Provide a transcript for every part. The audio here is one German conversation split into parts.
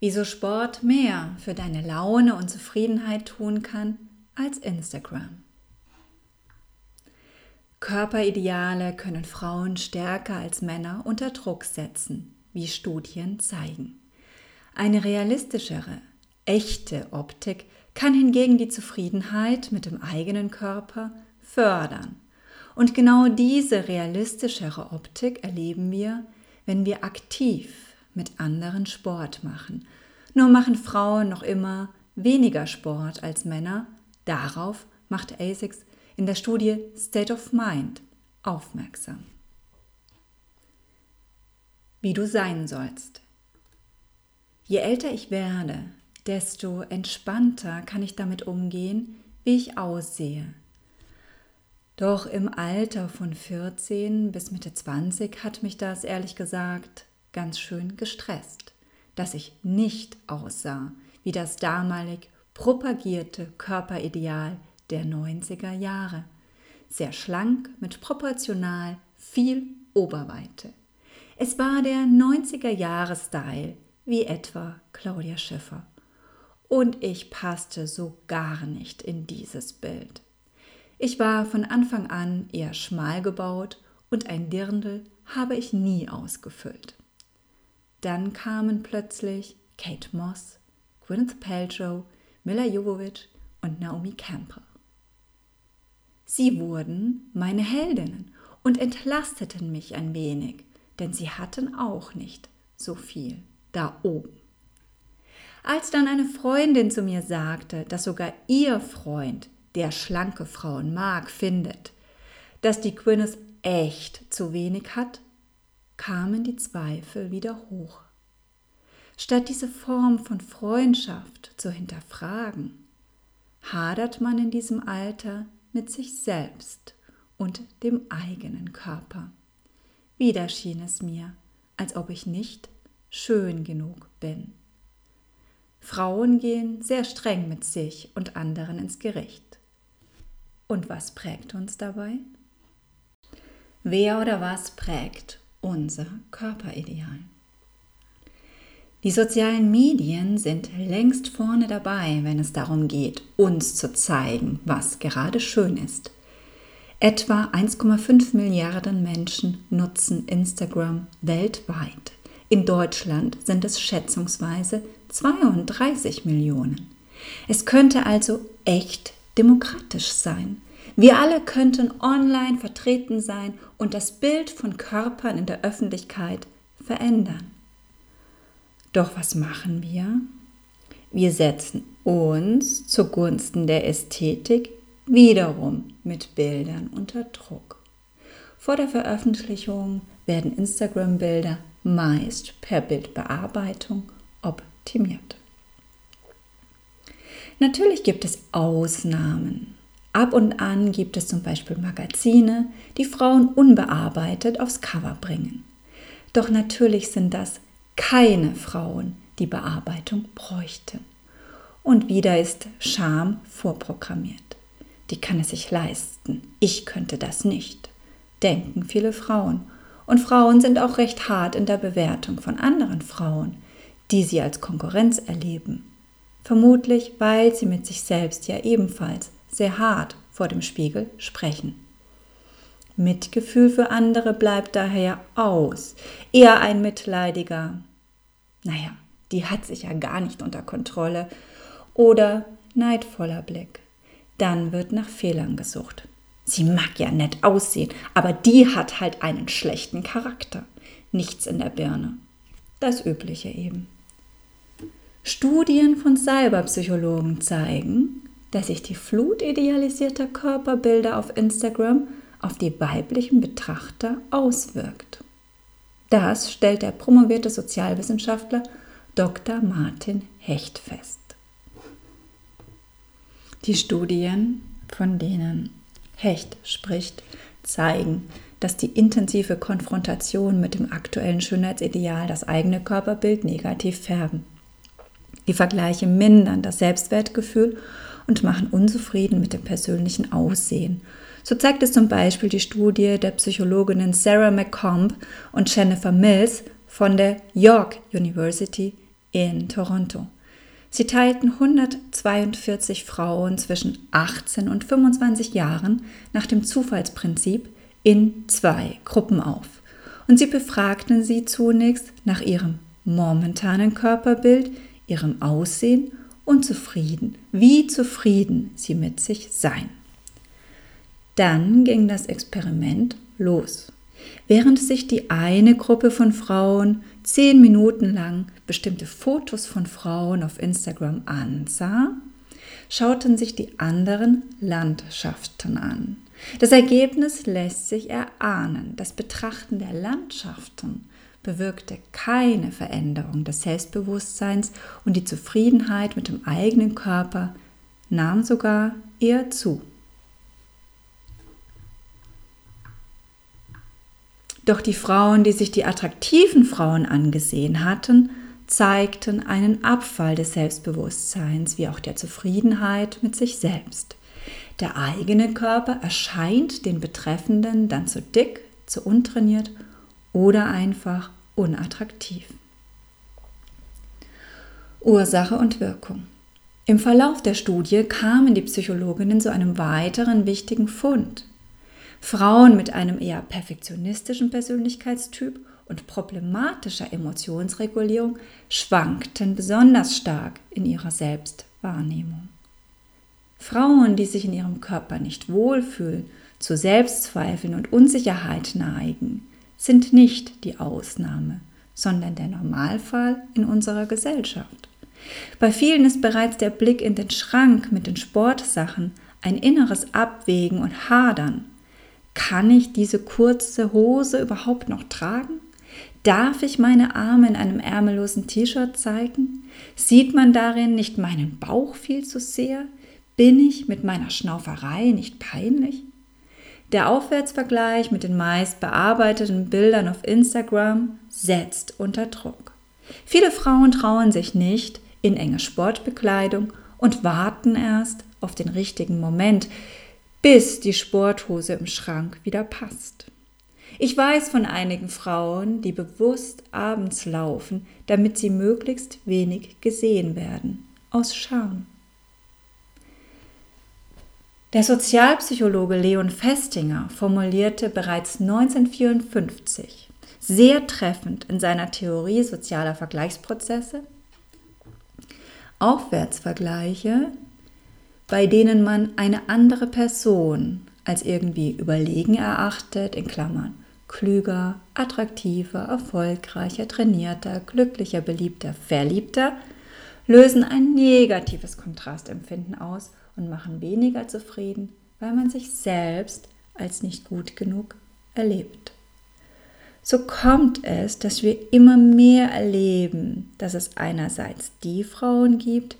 wieso Sport mehr für deine Laune und Zufriedenheit tun kann als Instagram. Körperideale können Frauen stärker als Männer unter Druck setzen, wie Studien zeigen. Eine realistischere, echte Optik kann hingegen die Zufriedenheit mit dem eigenen Körper fördern. Und genau diese realistischere Optik erleben wir, wenn wir aktiv mit anderen Sport machen. Nur machen Frauen noch immer weniger Sport als Männer. Darauf macht ASICS in der Studie State of Mind aufmerksam. Wie du sein sollst. Je älter ich werde, desto entspannter kann ich damit umgehen, wie ich aussehe. Doch im Alter von 14 bis Mitte 20 hat mich das ehrlich gesagt ganz schön gestresst, dass ich nicht aussah wie das damalig propagierte Körperideal der 90er Jahre. Sehr schlank mit proportional viel Oberweite. Es war der 90er Jahre Style, wie etwa Claudia Schiffer. Und ich passte so gar nicht in dieses Bild. Ich war von Anfang an eher schmal gebaut und ein Dirndl habe ich nie ausgefüllt. Dann kamen plötzlich Kate Moss, Gwyneth Paltrow, Mila Jovovich und Naomi Campbell. Sie wurden meine Heldinnen und entlasteten mich ein wenig, denn sie hatten auch nicht so viel da oben. Als dann eine Freundin zu mir sagte, dass sogar ihr Freund, der schlanke Frauen mag, findet, dass die Gwyneth echt zu wenig hat, kamen die Zweifel wieder hoch. Statt diese Form von Freundschaft zu hinterfragen, hadert man in diesem Alter mit sich selbst und dem eigenen Körper. Wieder schien es mir, als ob ich nicht schön genug bin. Frauen gehen sehr streng mit sich und anderen ins Gericht. Und was prägt uns dabei? Wer oder was prägt unser Körperideal. Die sozialen Medien sind längst vorne dabei, wenn es darum geht, uns zu zeigen, was gerade schön ist. Etwa 1,5 Milliarden Menschen nutzen Instagram weltweit. In Deutschland sind es schätzungsweise 32 Millionen. Es könnte also echt demokratisch sein. Wir alle könnten online vertreten sein und das Bild von Körpern in der Öffentlichkeit verändern. Doch was machen wir? Wir setzen uns zugunsten der Ästhetik wiederum mit Bildern unter Druck. Vor der Veröffentlichung werden Instagram-Bilder meist per Bildbearbeitung optimiert. Natürlich gibt es Ausnahmen. Ab und an gibt es zum Beispiel Magazine, die Frauen unbearbeitet aufs Cover bringen. Doch natürlich sind das keine Frauen, die Bearbeitung bräuchten. Und wieder ist Scham vorprogrammiert. Die kann es sich leisten. Ich könnte das nicht, denken viele Frauen. Und Frauen sind auch recht hart in der Bewertung von anderen Frauen, die sie als Konkurrenz erleben. Vermutlich, weil sie mit sich selbst ja ebenfalls sehr hart vor dem Spiegel sprechen. Mitgefühl für andere bleibt daher aus, eher ein mitleidiger, naja, die hat sich ja gar nicht unter Kontrolle, oder neidvoller Blick. Dann wird nach Fehlern gesucht. Sie mag ja nett aussehen, aber die hat halt einen schlechten Charakter. Nichts in der Birne. Das Übliche eben. Studien von Cyberpsychologen zeigen, dass sich die Flut idealisierter Körperbilder auf Instagram auf die weiblichen Betrachter auswirkt. Das stellt der promovierte Sozialwissenschaftler Dr. Martin Hecht fest. Die Studien, von denen Hecht spricht, zeigen, dass die intensive Konfrontation mit dem aktuellen Schönheitsideal das eigene Körperbild negativ färben. Die Vergleiche mindern das Selbstwertgefühl und machen unzufrieden mit dem persönlichen Aussehen. So zeigt es zum Beispiel die Studie der Psychologinnen Sarah McComb und Jennifer Mills von der York University in Toronto. Sie teilten 142 Frauen zwischen 18 und 25 Jahren nach dem Zufallsprinzip in zwei Gruppen auf. Und sie befragten sie zunächst nach ihrem momentanen Körperbild, ihrem Aussehen und zufrieden, wie zufrieden sie mit sich seien. Dann ging das Experiment los. Während sich die eine Gruppe von Frauen zehn Minuten lang bestimmte Fotos von Frauen auf Instagram ansah, schauten sich die anderen Landschaften an. Das Ergebnis lässt sich erahnen. Das Betrachten der Landschaften bewirkte keine Veränderung des Selbstbewusstseins und die Zufriedenheit mit dem eigenen Körper nahm sogar eher zu. Doch die Frauen, die sich die attraktiven Frauen angesehen hatten, zeigten einen Abfall des Selbstbewusstseins wie auch der Zufriedenheit mit sich selbst. Der eigene Körper erscheint den Betreffenden dann zu dick, zu untrainiert oder einfach unattraktiv. Ursache und Wirkung. Im Verlauf der Studie kamen die Psychologinnen zu einem weiteren wichtigen Fund. Frauen mit einem eher perfektionistischen Persönlichkeitstyp und problematischer Emotionsregulierung schwankten besonders stark in ihrer Selbstwahrnehmung. Frauen, die sich in ihrem Körper nicht wohlfühlen, zu Selbstzweifeln und Unsicherheit neigen, sind nicht die Ausnahme, sondern der Normalfall in unserer Gesellschaft. Bei vielen ist bereits der Blick in den Schrank mit den Sportsachen ein inneres Abwägen und Hadern. Kann ich diese kurze Hose überhaupt noch tragen? Darf ich meine Arme in einem ärmellosen T-Shirt zeigen? Sieht man darin nicht meinen Bauch viel zu sehr? Bin ich mit meiner Schnauferei nicht peinlich? Der Aufwärtsvergleich mit den meist bearbeiteten Bildern auf Instagram setzt unter Druck. Viele Frauen trauen sich nicht in enge Sportbekleidung und warten erst auf den richtigen Moment, bis die Sporthose im Schrank wieder passt. Ich weiß von einigen Frauen, die bewusst abends laufen, damit sie möglichst wenig gesehen werden, aus Scham. Der Sozialpsychologe Leon Festinger formulierte bereits 1954 sehr treffend in seiner Theorie sozialer Vergleichsprozesse Aufwärtsvergleiche, bei denen man eine andere Person als irgendwie überlegen erachtet, in Klammern klüger, attraktiver, erfolgreicher, trainierter, glücklicher, beliebter, verliebter, lösen ein negatives Kontrastempfinden aus und machen weniger zufrieden, weil man sich selbst als nicht gut genug erlebt. So kommt es, dass wir immer mehr erleben, dass es einerseits die Frauen gibt,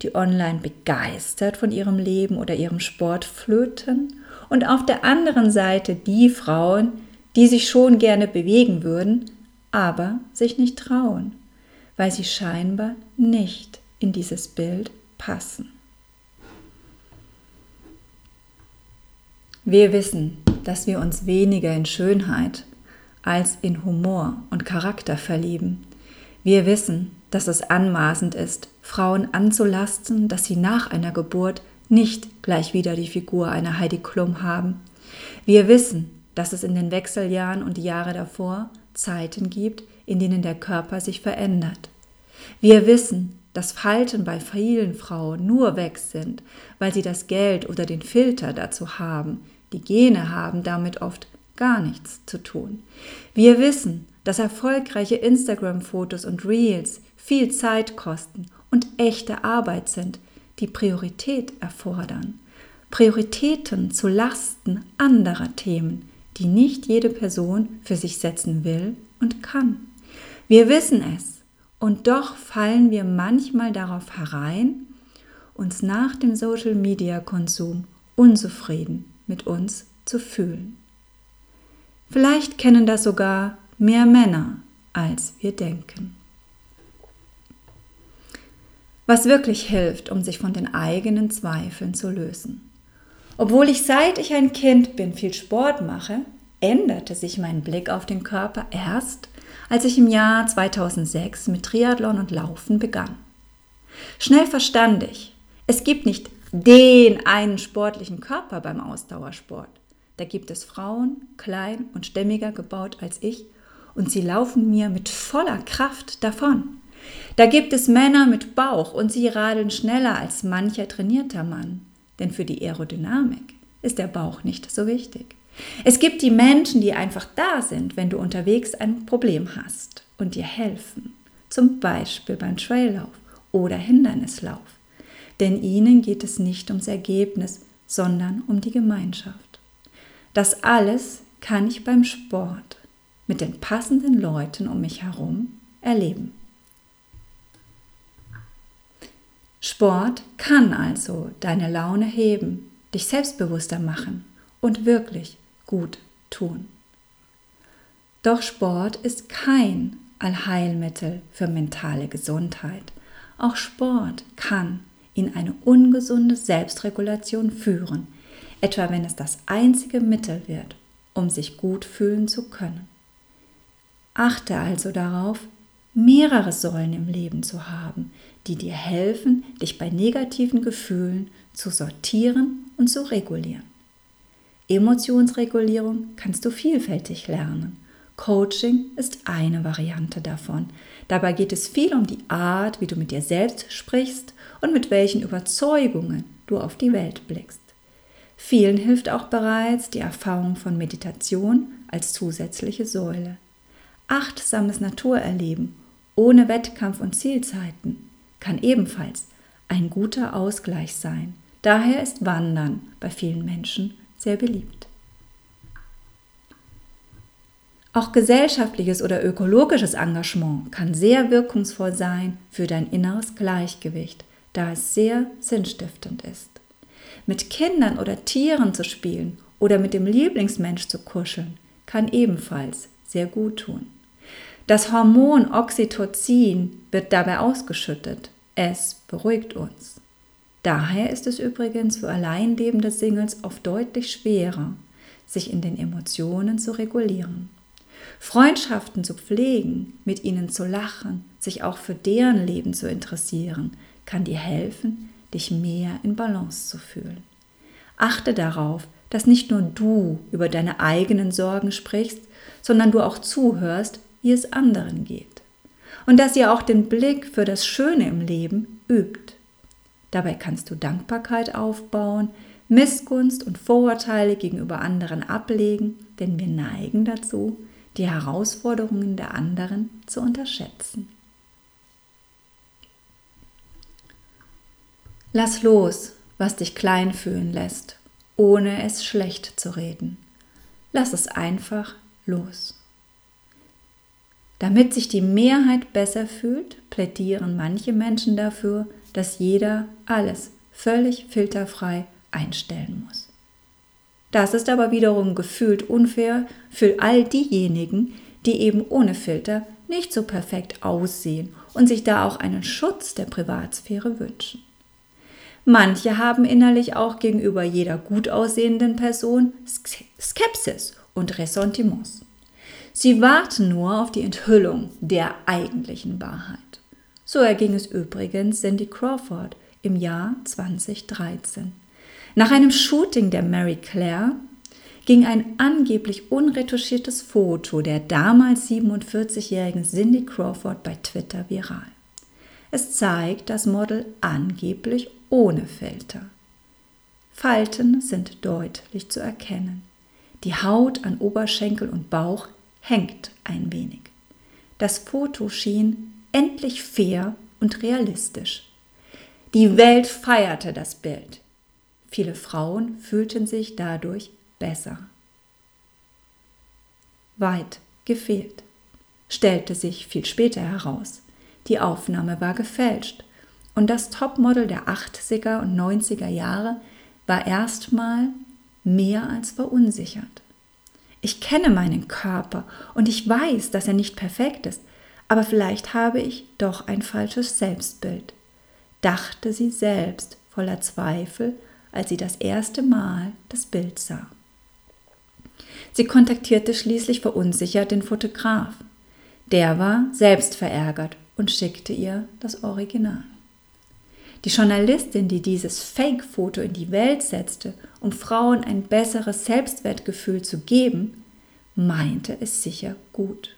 die online begeistert von ihrem Leben oder ihrem Sport flöten und auf der anderen Seite die Frauen, die sich schon gerne bewegen würden, aber sich nicht trauen, weil sie scheinbar nicht in dieses Bild passen. Wir wissen, dass wir uns weniger in Schönheit als in Humor und Charakter verlieben. Wir wissen, dass es anmaßend ist, Frauen anzulasten, dass sie nach einer Geburt nicht gleich wieder die Figur einer Heidi Klum haben. Wir wissen, dass es in den Wechseljahren und die Jahre davor Zeiten gibt, in denen der Körper sich verändert. Wir wissen, dass Falten bei vielen Frauen nur weg sind, weil sie das Geld oder den Filter dazu haben. Die Gene haben damit oft gar nichts zu tun. Wir wissen, dass erfolgreiche Instagram-Fotos und Reels viel Zeit kosten und echte Arbeit sind, die Priorität erfordern. Prioritäten zu Lasten anderer Themen, die nicht jede Person für sich setzen will und kann. Wir wissen es und doch fallen wir manchmal darauf herein, uns nach dem Social-Media-Konsum unzufrieden mit uns zu fühlen. Vielleicht kennen das sogar mehr Männer, als wir denken. Was wirklich hilft, um sich von den eigenen Zweifeln zu lösen. Obwohl ich seit ich ein Kind bin viel Sport mache, änderte sich mein Blick auf den Körper erst, als ich im Jahr 2006 mit Triathlon und Laufen begann. Schnell verstand ich, es gibt nicht den einen sportlichen Körper beim Ausdauersport. Da gibt es Frauen, klein und stämmiger gebaut als ich, und sie laufen mir mit voller Kraft davon. Da gibt es Männer mit Bauch und sie radeln schneller als mancher trainierter Mann, denn für die Aerodynamik ist der Bauch nicht so wichtig. Es gibt die Menschen, die einfach da sind, wenn du unterwegs ein Problem hast und dir helfen, zum Beispiel beim Traillauf oder Hindernislauf. Denn ihnen geht es nicht ums Ergebnis, sondern um die Gemeinschaft. Das alles kann ich beim Sport mit den passenden Leuten um mich herum erleben. Sport kann also deine Laune heben, dich selbstbewusster machen und wirklich gut tun. Doch Sport ist kein Allheilmittel für mentale Gesundheit. Auch Sport kann in eine ungesunde Selbstregulation führen, etwa wenn es das einzige Mittel wird, um sich gut fühlen zu können. Achte also darauf, mehrere Säulen im Leben zu haben, die dir helfen, dich bei negativen Gefühlen zu sortieren und zu regulieren. Emotionsregulierung kannst du vielfältig lernen. Coaching ist eine Variante davon. Dabei geht es viel um die Art, wie du mit dir selbst sprichst und mit welchen Überzeugungen du auf die Welt blickst. Vielen hilft auch bereits die Erfahrung von Meditation als zusätzliche Säule. Achtsames Naturerleben ohne Wettkampf und Zielzeiten kann ebenfalls ein guter Ausgleich sein. Daher ist Wandern bei vielen Menschen sehr beliebt. Auch gesellschaftliches oder ökologisches Engagement kann sehr wirkungsvoll sein für dein inneres Gleichgewicht, da es sehr sinnstiftend ist. Mit Kindern oder Tieren zu spielen oder mit dem Lieblingsmensch zu kuscheln, kann ebenfalls sehr gut tun. Das Hormon Oxytocin wird dabei ausgeschüttet. Es beruhigt uns. Daher ist es übrigens für alleinlebende Singles oft deutlich schwerer, sich in den Emotionen zu regulieren. Freundschaften zu pflegen, mit ihnen zu lachen, sich auch für deren Leben zu interessieren, kann dir helfen, dich mehr in Balance zu fühlen. Achte darauf, dass nicht nur du über deine eigenen Sorgen sprichst, sondern du auch zuhörst, wie es anderen geht. Und dass ihr auch den Blick für das Schöne im Leben übt. Dabei kannst du Dankbarkeit aufbauen, Missgunst und Vorurteile gegenüber anderen ablegen, denn wir neigen dazu, die Herausforderungen der anderen zu unterschätzen. Lass los, was dich klein fühlen lässt, ohne es schlecht zu reden. Lass es einfach los. Damit sich die Mehrheit besser fühlt, plädieren manche Menschen dafür, dass jeder alles völlig filterfrei einstellen muss. Das ist aber wiederum gefühlt unfair für all diejenigen, die eben ohne Filter nicht so perfekt aussehen und sich da auch einen Schutz der Privatsphäre wünschen. Manche haben innerlich auch gegenüber jeder gut aussehenden Person Skepsis und Ressentiments. Sie warten nur auf die Enthüllung der eigentlichen Wahrheit. So erging es übrigens Cindy Crawford im Jahr 2013. Nach einem Shooting der Mary Claire ging ein angeblich unretuschiertes Foto der damals 47-jährigen Cindy Crawford bei Twitter viral. Es zeigt das Model angeblich ohne Filter. Falten sind deutlich zu erkennen. Die Haut an Oberschenkel und Bauch hängt ein wenig. Das Foto schien endlich fair und realistisch. Die Welt feierte das Bild. Viele Frauen fühlten sich dadurch besser. Weit gefehlt, stellte sich viel später heraus. Die Aufnahme war gefälscht und das Topmodel der 80er und 90er Jahre war erstmal mehr als verunsichert. Ich kenne meinen Körper und ich weiß, dass er nicht perfekt ist, aber vielleicht habe ich doch ein falsches Selbstbild, dachte sie selbst voller Zweifel, als sie das erste Mal das Bild sah. Sie kontaktierte schließlich verunsichert den Fotograf. Der war selbst verärgert und schickte ihr das Original. Die Journalistin, die dieses Fake-Foto in die Welt setzte, um Frauen ein besseres Selbstwertgefühl zu geben, meinte es sicher gut.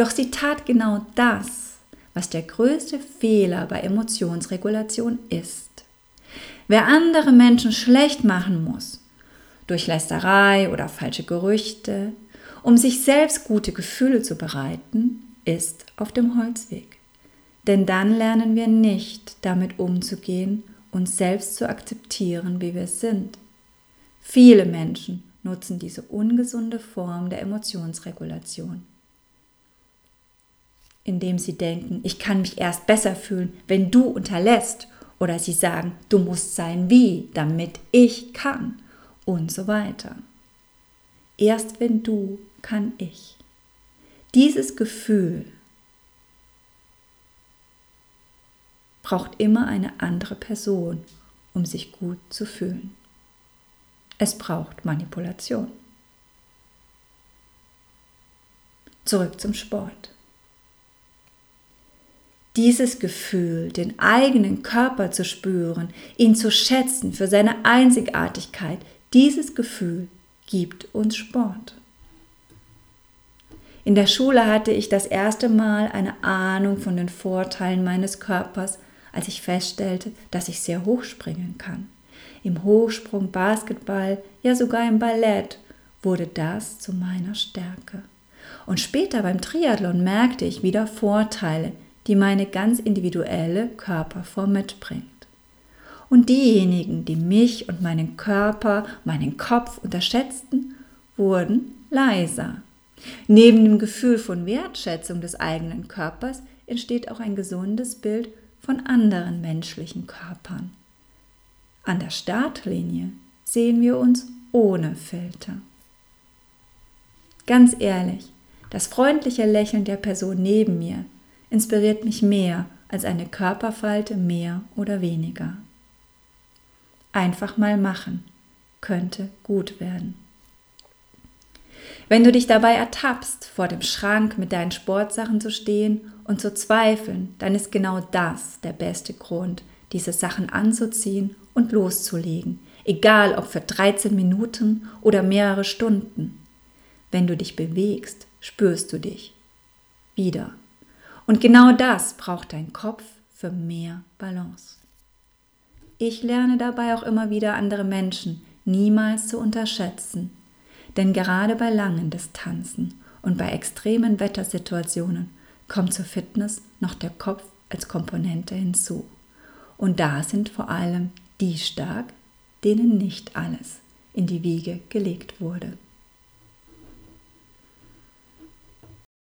Doch sie tat genau das, was der größte Fehler bei Emotionsregulation ist. Wer andere Menschen schlecht machen muss, durch Lästerei oder falsche Gerüchte, um sich selbst gute Gefühle zu bereiten, ist auf dem Holzweg. Denn dann lernen wir nicht damit umzugehen, uns selbst zu akzeptieren, wie wir sind. Viele Menschen nutzen diese ungesunde Form der Emotionsregulation, indem sie denken, ich kann mich erst besser fühlen, wenn du unterlässt, oder sie sagen, du musst sein wie, damit ich kann, und so weiter. Erst wenn du, kann ich. Dieses Gefühl braucht immer eine andere Person, um sich gut zu fühlen. Es braucht Manipulation. Zurück zum Sport. Dieses Gefühl, den eigenen Körper zu spüren, ihn zu schätzen für seine Einzigartigkeit, dieses Gefühl gibt uns Sport. In der Schule hatte ich das erste Mal eine Ahnung von den Vorteilen meines Körpers als ich feststellte, dass ich sehr hoch springen kann. Im Hochsprung, Basketball, ja sogar im Ballett wurde das zu meiner Stärke. Und später beim Triathlon merkte ich wieder Vorteile, die meine ganz individuelle Körperform mitbringt. Und diejenigen, die mich und meinen Körper, meinen Kopf unterschätzten, wurden leiser. Neben dem Gefühl von Wertschätzung des eigenen Körpers entsteht auch ein gesundes Bild von anderen menschlichen Körpern. An der Startlinie sehen wir uns ohne Filter. Ganz ehrlich, das freundliche Lächeln der Person neben mir inspiriert mich mehr als eine Körperfalte mehr oder weniger. Einfach mal machen könnte gut werden. Wenn du dich dabei ertappst, vor dem Schrank mit deinen Sportsachen zu stehen und zu zweifeln, dann ist genau das der beste Grund, diese Sachen anzuziehen und loszulegen, egal ob für 13 Minuten oder mehrere Stunden. Wenn du dich bewegst, spürst du dich wieder. Und genau das braucht dein Kopf für mehr Balance. Ich lerne dabei auch immer wieder andere Menschen niemals zu unterschätzen denn gerade bei langen Distanzen und bei extremen Wettersituationen kommt zur Fitness noch der Kopf als Komponente hinzu. Und da sind vor allem die stark, denen nicht alles in die Wiege gelegt wurde.